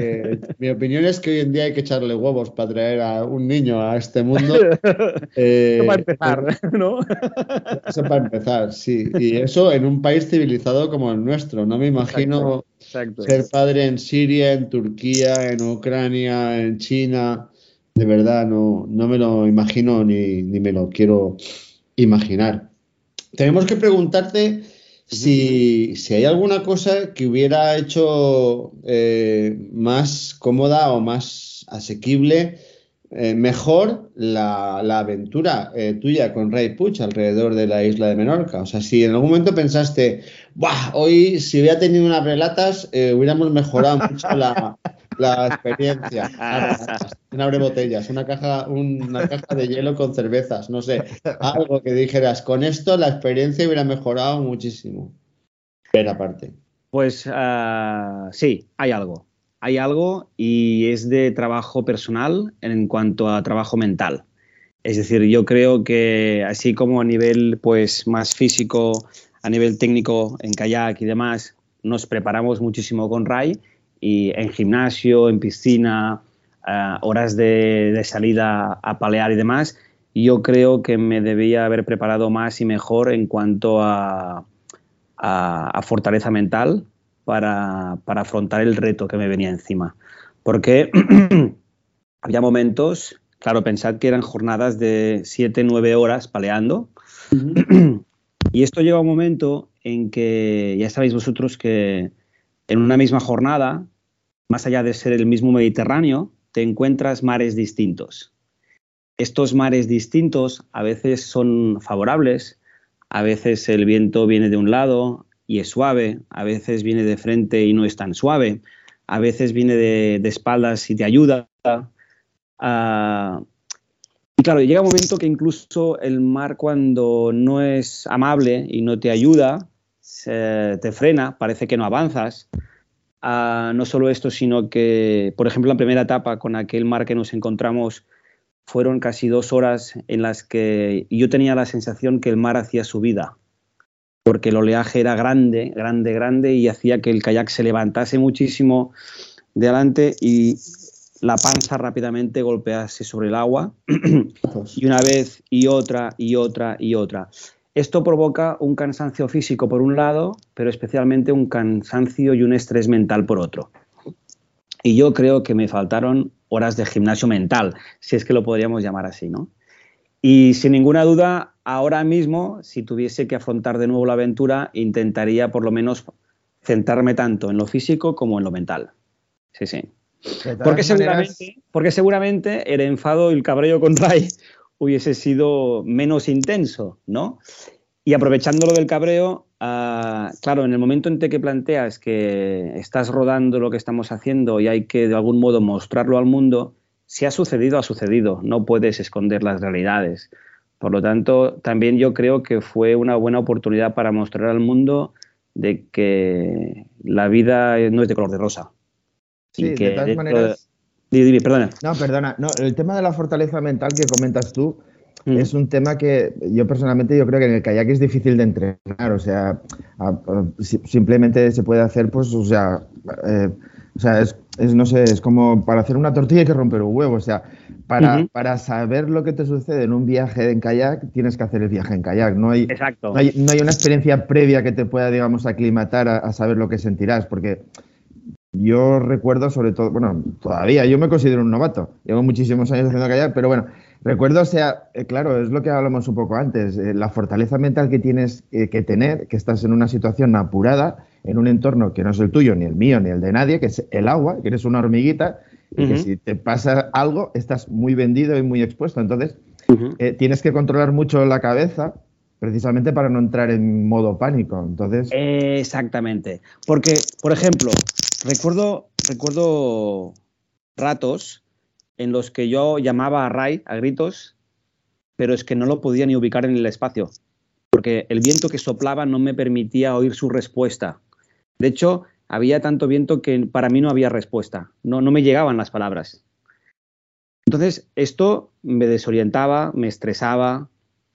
mi opinión es que hoy en día hay que echarle huevos para traer a un niño a este mundo. Eh, para empezar, ¿no? Eso para empezar, sí. Y eso en un país civilizado como el nuestro. No me imagino ser padre en Siria, en Turquía, en Ucrania, en China. De verdad, no, no me lo imagino ni, ni me lo quiero imaginar. Tenemos que preguntarte si, hay alguna cosa que hubiera hecho eh, más cómoda o más asequible, eh, mejor la, aventura eh, tuya con Ray Puch alrededor de la isla de Menorca. O sea, si en algún momento pensaste, Buah, hoy si hubiera tenido unas relatas, hubiéramos mejorado mucho la, la experiencia. Una abre botellas, una caja, una caja de hielo con cervezas, no sé, algo que dijeras, con esto la experiencia hubiera mejorado muchísimo. Pero aparte. Pues uh, sí, hay algo. Hay algo y es de trabajo personal en cuanto a trabajo mental. Es decir, yo creo que así como a nivel pues más físico, a nivel técnico en kayak y demás, nos preparamos muchísimo con Ray y en gimnasio, en piscina, uh, horas de, de, salida a palear y demás, yo creo que me debía haber preparado más y mejor en cuanto a, a, fortaleza mental para, para, afrontar el reto que me venía encima. Porque había momentos, claro, pensad que eran jornadas de 7, 9 horas paleando. y esto llega un momento en que ya sabéis vosotros que en una misma jornada, más allá de ser el mismo Mediterráneo, te encuentras mares distintos. Estos mares distintos a veces son favorables, a veces el viento viene de un lado y es suave, a veces viene de frente y no es tan suave, a veces viene de, espaldas y te ayuda. Y claro, llega un momento que incluso el mar cuando no es amable y no te ayuda, te frena, parece que no avanzas. No solo esto, sino que, por ejemplo, la primera etapa con aquel mar que nos encontramos, fueron casi dos horas en las que yo tenía la sensación que el mar hacía su vida, porque el oleaje era grande, grande, grande y hacía que el kayak se levantase muchísimo de adelante y la panza rápidamente golpease sobre el agua y una vez y otra y otra y otra. Esto provoca un cansancio físico por un lado, pero especialmente un cansancio y un estrés mental por otro. Y yo creo que me faltaron horas de gimnasio mental, si es que lo podríamos llamar así, ¿no? Y sin ninguna duda, ahora mismo, si tuviese que afrontar de nuevo la aventura, intentaría por lo menos centrarme tanto en lo físico como en lo mental. Sí, sí. Porque seguramente, porque seguramente el enfado y el cabreo con Ray hubiese sido menos intenso, ¿no? Y aprovechando lo del cabreo, uh, claro, en el momento en que planteas que estás rodando lo que estamos haciendo y hay que de algún modo mostrarlo al mundo, si ha sucedido, ha sucedido. No puedes esconder las realidades. Por lo tanto, también yo creo que fue una buena oportunidad para mostrar al mundo de que la vida no es de color de rosa. Sí, que de todas maneras... perdona. No, perdona. No, el tema de la fortaleza mental que comentas tú, Mm. Es un tema que yo personalmente yo creo que en el kayak es difícil de entrenar, o sea, simplemente se puede hacer, pues, o sea, eh, o sea, es, no sé, es como para hacer una tortilla hay que romper un huevo, o sea, para, para saber lo que te sucede en un viaje en kayak, tienes que hacer el viaje en kayak, no hay, Exacto. No hay, una experiencia previa que te pueda, digamos, aclimatar a, a saber lo que sentirás, porque yo recuerdo sobre todo, bueno, todavía yo me considero un novato, llevo muchísimos años haciendo kayak, pero bueno, Recuerdo, o sea, eh, claro, es lo que hablamos un poco antes, eh, la fortaleza mental que tienes eh, que tener, que estás en una situación apurada, en un entorno que no es el tuyo, ni el mío, ni el de nadie, que es el agua, que eres una hormiguita, y que si te pasa algo, estás muy vendido y muy expuesto. Entonces, tienes que controlar mucho la cabeza precisamente para no entrar en modo pánico. Entonces... Exactamente. Porque, por ejemplo, recuerdo, recuerdo ratos en los que yo llamaba a Ray a gritos, pero es que no lo podía ni ubicar en el espacio, porque el viento que soplaba no me permitía oír su respuesta. De hecho, había tanto viento que para mí no había respuesta, no, no me llegaban las palabras. Entonces, esto me desorientaba, me estresaba,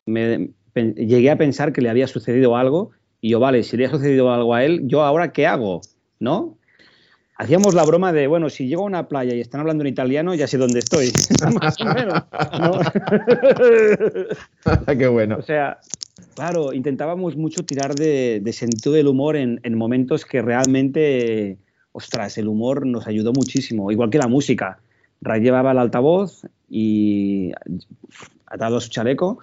me, llegué a pensar que le había sucedido algo y yo, vale, si le ha sucedido algo a él, ¿yo ahora qué hago? ¿No? Hacíamos la broma de, bueno, si llego a una playa y están hablando en italiano, ya sé dónde estoy. Más o menos. Qué bueno. O sea, claro, intentábamos mucho tirar de, sentido del humor en, momentos que realmente, ostras, el humor nos ayudó muchísimo, igual que la música. Ray llevaba el altavoz y atado a su chaleco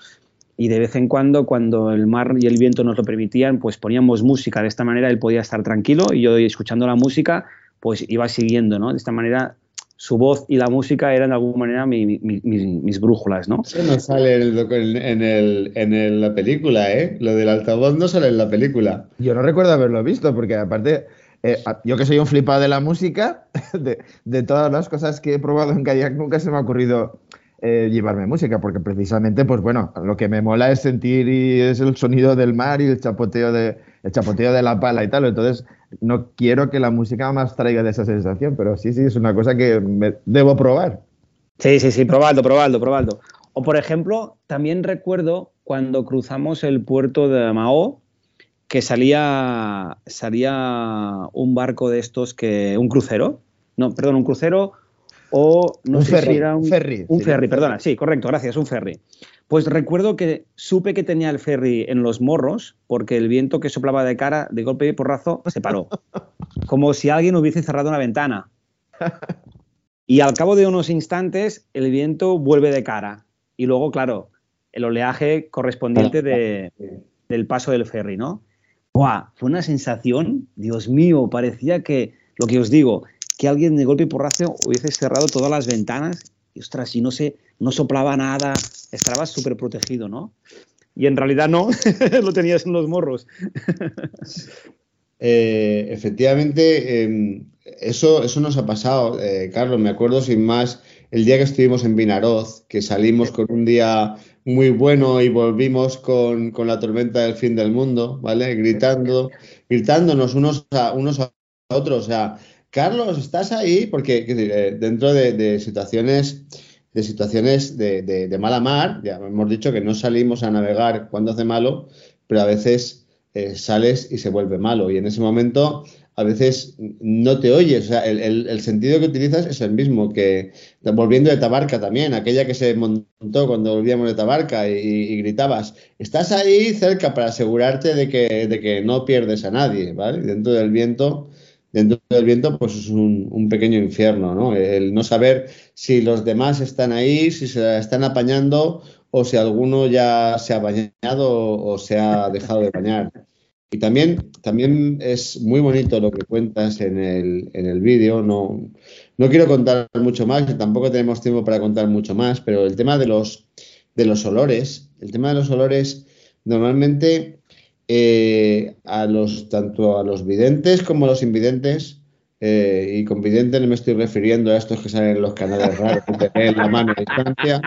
y de vez en cuando, cuando el mar y el viento nos lo permitían, pues poníamos música. De esta manera él podía estar tranquilo y yo escuchando la música, pues iba siguiendo, ¿no? De esta manera su voz y la música eran de alguna manera mis brújulas, ¿no? Eso no sale en, el, en, la película, ¿eh? Lo del altavoz no sale en la película. Yo no recuerdo haberlo visto, porque aparte, eh, yo que soy un flipado de la música, de, de, todas las cosas que he probado en kayak, nunca se me ha ocurrido eh, llevarme música, porque precisamente, pues bueno, lo que me mola es sentir y es el sonido del mar y el chapoteo de, el chapoteo de la pala y tal. Entonces, no quiero que la música más traiga de esa sensación, pero sí, sí, es una cosa que me debo probar. Sí, sí, sí, probando, probando, probando. O por ejemplo, también recuerdo cuando cruzamos el puerto de Mao, que salía, salía un barco de estos que. un crucero. No, perdón, un crucero o no un sé ferry, si era un, ferry. Un ferry, perdona, sí, correcto, gracias, un ferry. Pues recuerdo que supe que tenía el ferry en los morros porque el viento que soplaba de cara, de golpe y porrazo, se paró. Como si alguien hubiese cerrado una ventana. Y al cabo de unos instantes, el viento vuelve de cara. Y luego, claro, el oleaje correspondiente de, del paso del ferry, ¿no? ¡Buah! Fue una sensación, Dios mío, parecía que, lo que os digo, que alguien de golpe y porrazo hubiese cerrado todas las ventanas y ostras, y no se, no soplaba nada, estabas súper protegido, ¿no? Y en realidad no, lo tenías en los morros. Eh, efectivamente, em, eso, eso nos ha pasado, eh, Carlos. Me acuerdo sin más el día que estuvimos en Vinaroz, que salimos con un día muy bueno y volvimos con, con, la tormenta del fin del mundo, ¿vale? Gritando, gritándonos unos a, unos a otros. O sea, Carlos, ¿estás ahí? Porque eh, dentro de, situaciones de situaciones de, mala mar, ya hemos dicho que no salimos a navegar cuando hace malo, pero a veces eh, sales y se vuelve malo. Y en ese momento a veces no te oyes. O sea, el, sentido que utilizas es el mismo que volviendo de Tabarca también, aquella que se montó cuando volvíamos de Tabarca y, gritabas, estás ahí cerca para asegurarte de que, de que no pierdes a nadie, ¿vale? Dentro del viento dentro del viento, pues es un, pequeño infierno, ¿no? El no saber si los demás están ahí, si se están apañando o si alguno ya se ha bañado o se ha dejado de bañar. Y también, también es muy bonito lo que cuentas en el, en el vídeo. No, no quiero contar mucho más, tampoco tenemos tiempo para contar mucho más, pero el tema de los, de los olores, el tema de los olores, normalmente eh, a los, tanto a los videntes como a los invidentes, eh, y con videntes no me estoy refiriendo a estos que salen en los canales raros que la mano a distancia,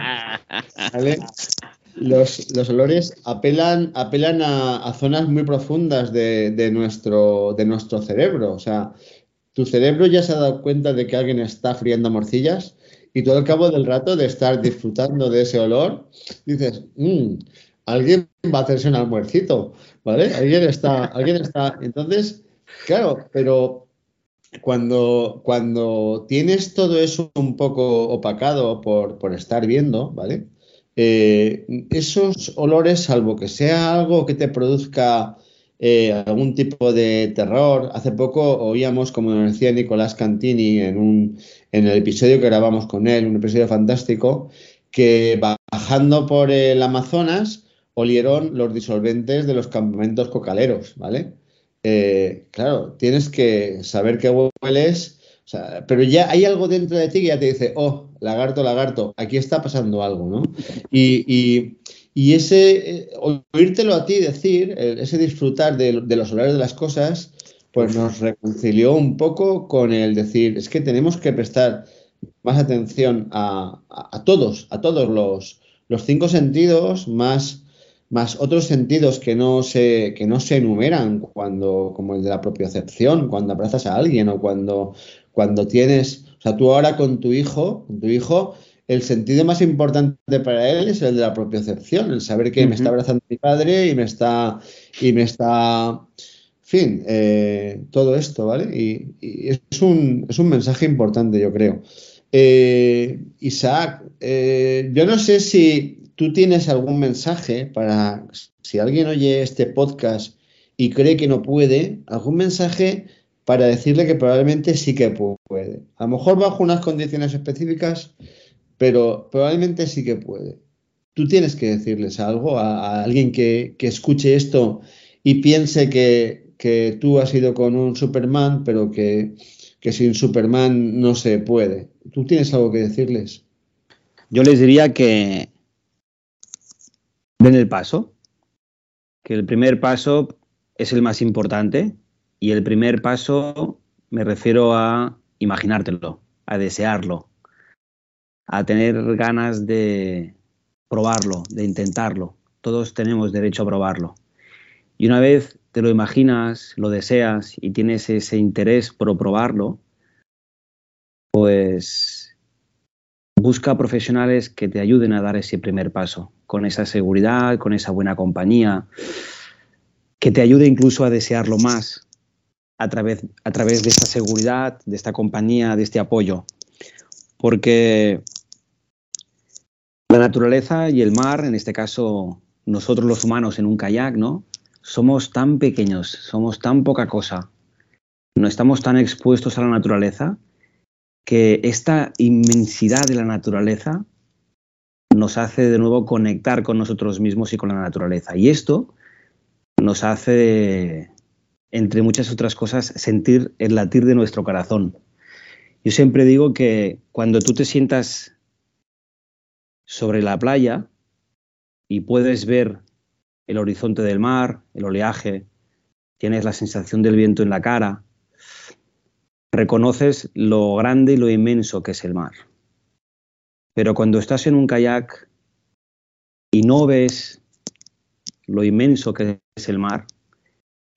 Los, olores apelan, apelan a, zonas muy profundas de, nuestro, de nuestro cerebro. O sea, tu cerebro ya se ha dado cuenta de que alguien está friendo morcillas y tú al cabo del rato de estar disfrutando de ese olor, dices, mmm, alguien va a hacerse un almuercito, ¿vale? Alguien está, alguien está. Entonces, claro, pero cuando, cuando tienes todo eso un poco opacado por, estar viendo, ¿vale? Eh, esos olores, salvo que sea algo que te produzca eh, algún tipo de terror. Hace poco oíamos, como nos decía Nicolás Cantini en, un, en el episodio que grabamos con él, un episodio fantástico, que bajando por el Amazonas olieron los disolventes de los campamentos cocaleros, ¿vale? Eh, claro, tienes que saber qué hueles, pero ya hay algo dentro de ti que ya te dice, oh, lagarto, lagarto, aquí está pasando algo, ¿no? Y, ese, eh, oírtelo a ti decir, ese disfrutar de, los olores de las cosas, pues nos reconcilió un poco con el decir, es que tenemos que prestar más atención a, todos, a todos los, los cinco sentidos, más más otros sentidos que no se, que no se enumeran cuando, como el de la propiocepción, cuando abrazas a alguien o cuando, cuando tienes, o sea, tú ahora con tu hijo, con tu hijo, el sentido más importante para él es el de la propiocepción, el saber que me está abrazando mi padre y me está, y me está, en fin, eh, todo esto, ¿vale? Y, es, un, es un mensaje importante, yo creo. Eh, Isaac, eh, yo no sé si ¿Tú tienes algún mensaje para, si alguien oye este podcast y cree que no puede, algún mensaje para decirle que probablemente sí que puede? A lo mejor bajo unas condiciones específicas, pero probablemente sí que puede. tú tienes que decirles algo a, alguien que, escuche esto y piense que, que, tú has ido con un Superman, pero que, que sin Superman no se puede. ¿Tú tienes algo que decirles? Yo les diría que den el paso, que el primer paso es el más importante y el primer paso me refiero a imaginártelo, a desearlo, a tener ganas de probarlo, de intentarlo. Todos tenemos derecho a probarlo. Y una vez te lo imaginas, lo deseas y tienes ese interés por probarlo, pues busca profesionales que te ayuden a dar ese primer paso, con esa seguridad, con esa buena compañía, que te ayude incluso a desearlo más a través, a través de esta seguridad, de esta compañía, de este apoyo. Porque la naturaleza y el mar, en este caso nosotros los humanos en un kayak, ¿no? Somos tan pequeños, somos tan poca cosa, no estamos tan expuestos a la naturaleza que esta inmensidad de la naturaleza nos hace de nuevo conectar con nosotros mismos y con la naturaleza. Y esto nos hace, entre muchas otras cosas, sentir el latir de nuestro corazón. Yo siempre digo que cuando tú te sientas sobre la playa y puedes ver el horizonte del mar, el oleaje, tienes la sensación del viento en la cara, reconoces lo grande y lo inmenso que es el mar. Pero cuando estás en un kayak y no ves lo inmenso que es el mar,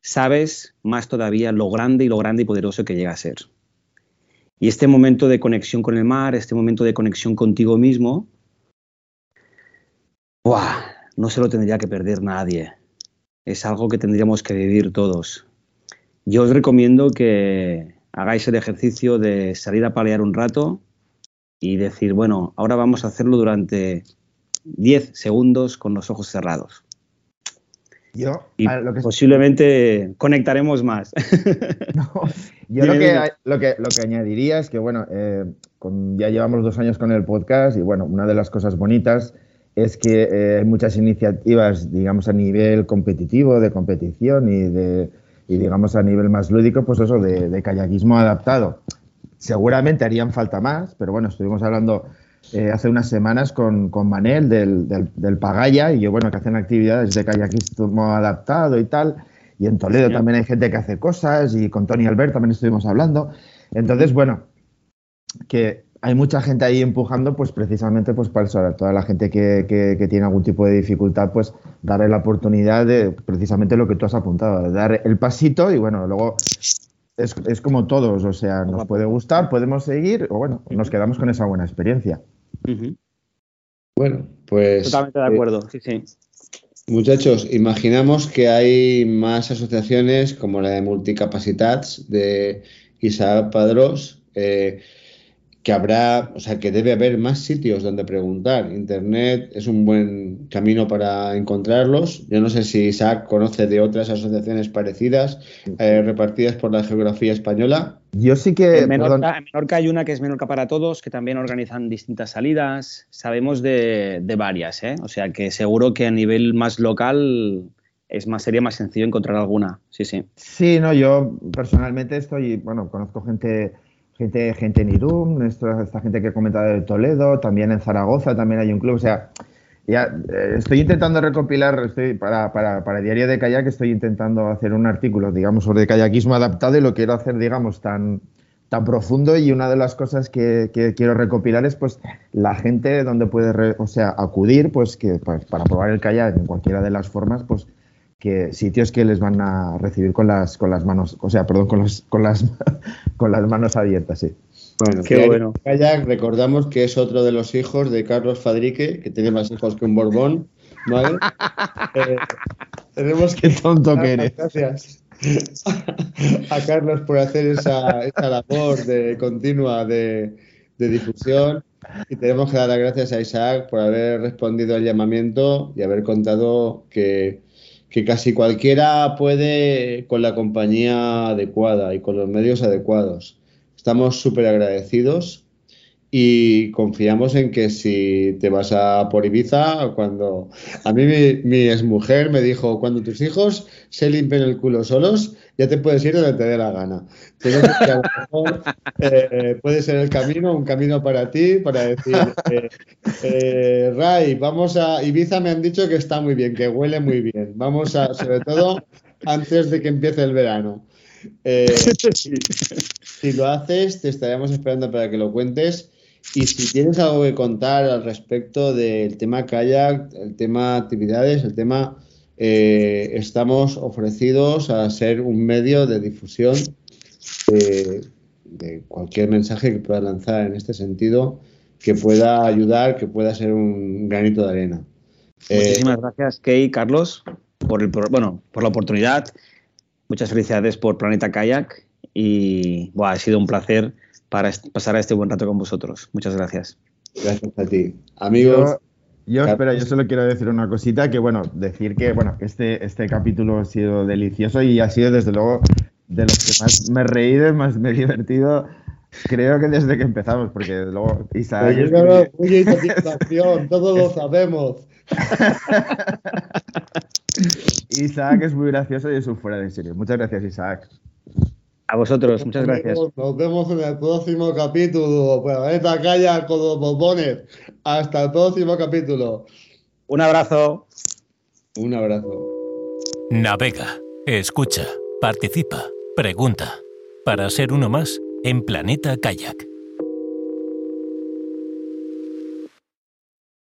sabes más todavía lo grande y lo grande y poderoso que llega a ser. Y este momento de conexión con el mar, este momento de conexión contigo mismo, no se lo tendría que perder nadie. Es algo que tendríamos que vivir todos. Yo os recomiendo que hagáis el ejercicio de salir a palear un rato y decir, bueno, ahora vamos a hacerlo durante 10 segundos con los ojos cerrados. Yo, y posiblemente conectaremos más. yo lo que, lo, que, lo que, añadiría es que, bueno, eh, ya llevamos dos años con el podcast y, bueno, una de las cosas bonitas es que eh, hay muchas iniciativas, digamos, a nivel competitivo, de competición y, de, digamos, a nivel más lúdico, pues eso, de, de kayakismo adaptado. Seguramente harían falta más, pero bueno, estuvimos hablando eh, hace unas semanas con, con Manel del, del, Pagaya y yo, bueno, que hacen actividades de kayakismo adaptado y tal. Y en Toledo también hay gente que hace cosas y con Tony Albert también estuvimos hablando. Entonces, bueno, que hay mucha gente ahí empujando, pues precisamente pues para eso, toda la gente que, que, tiene algún tipo de dificultad, pues darle la oportunidad de precisamente lo que tú has apuntado, de dar el pasito y bueno, luego es, es como todos, o sea, nos puede gustar, podemos seguir o bueno, nos quedamos con esa buena experiencia. Bueno, pues... Totalmente de eh, acuerdo, sí, sí. Muchachos, imaginamos que hay más asociaciones como la de Multicapacitats de Isaac Padros. Eh, que habrá, o sea, que debe haber más sitios donde preguntar. Internet es un buen camino para encontrarlos. Yo no sé si Isaac conoce de otras asociaciones parecidas eh, repartidas por la geografía española. Yo sí que. En Menorca, hay una que es Menorca para Todos, que también organizan distintas salidas. Sabemos de, varias, ¿eh? O sea que seguro que a nivel más local es más, sería más sencillo encontrar alguna. Sí, sí. Sí, no, yo personalmente estoy, bueno, conozco gente gente, gente en Irún, esta, esta gente que he comentado de Toledo, también en Zaragoza también hay un club, o sea, ya eh, estoy intentando recopilar, estoy para, para, para Diario de Kayak estoy intentando hacer un artículo, digamos, sobre kayakismo adaptado y lo quiero hacer, digamos, tan, tan profundo y una de las cosas que, que quiero recopilar es pues la gente donde puede, o sea, acudir, pues que pues, para probar el kayak en cualquiera de las formas, pues que sitios que les van a recibir con las con las manos, o sea, perdón, con las con las con las manos abiertas, sí. Bueno, qué bueno. Kayak, recordamos que es otro de los hijos de Carlos Fadrique, que tiene más hijos que un Borbón, ¿vale? Eh, tenemos que tonto que eres. Gracias a Carlos por hacer esa, esa labor de continua de, de difusión y tenemos que dar las gracias a Isaac por haber respondido al llamamiento y haber contado que que casi cualquiera puede con la compañía adecuada y con los medios adecuados. Estamos súper agradecidos y confiamos en que si te vas a por Ibiza, cuando a mí mi, mi exmujer me dijo, cuando tus hijos se limpien el culo solos, ya te puedes ir donde te dé la gana. Entonces, a lo mejor eh, puede ser el camino, un camino para ti, para decir, eh, eh, Ray, vamos a Ibiza me han dicho que está muy bien, que huele muy bien. Vamos a, sobre todo, antes de que empiece el verano. Si, si lo haces, te estaríamos esperando para que lo cuentes. Y si tienes algo que contar al respecto del tema kayak, el tema actividades, el tema, eh, estamos ofrecidos a ser un medio de difusión de, de cualquier mensaje que pueda lanzar en este sentido, que pueda ayudar, que pueda ser un granito de arena. Eh, Muchísimas gracias, Key, Carlos, por, el, por- bueno, por la oportunidad. Muchas felicidades por Planeta Kayak y buah, ha sido un placer para pasar este buen rato con vosotros. Muchas gracias. gracias a ti. Amigos, Yo, espera, yo solo quiero decir una cosita, que bueno, decir que bueno, este, este capítulo ha sido delicioso y ha sido desde luego de los que más me he reído, más me he divertido, creo que desde que empezamos, porque desde luego Isaac Oye, es no, satisfacción, todos lo sabemos. Isaac es muy gracioso y es un fuera de serie. Muchas gracias, Isaac. A vosotros, muchas gracias. Nos vemos en el próximo capítulo. Planeta Calla con los bombones. Hasta el próximo capítulo. Un abrazo. Un abrazo. Navega, escucha, participa, pregunta. Para ser uno más en Planeta Kayak.